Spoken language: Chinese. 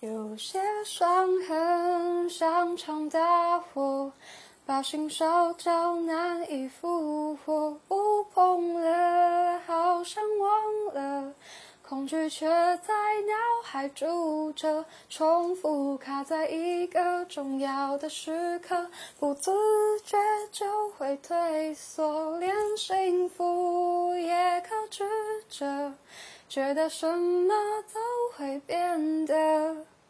有些伤痕像场大火，把心烧焦，难以复活，悟碰了，好像忘了，恐惧却在脑海住着，重复卡在一个重要的时刻，不自觉就会退缩，连幸福也克制着，觉得什么都。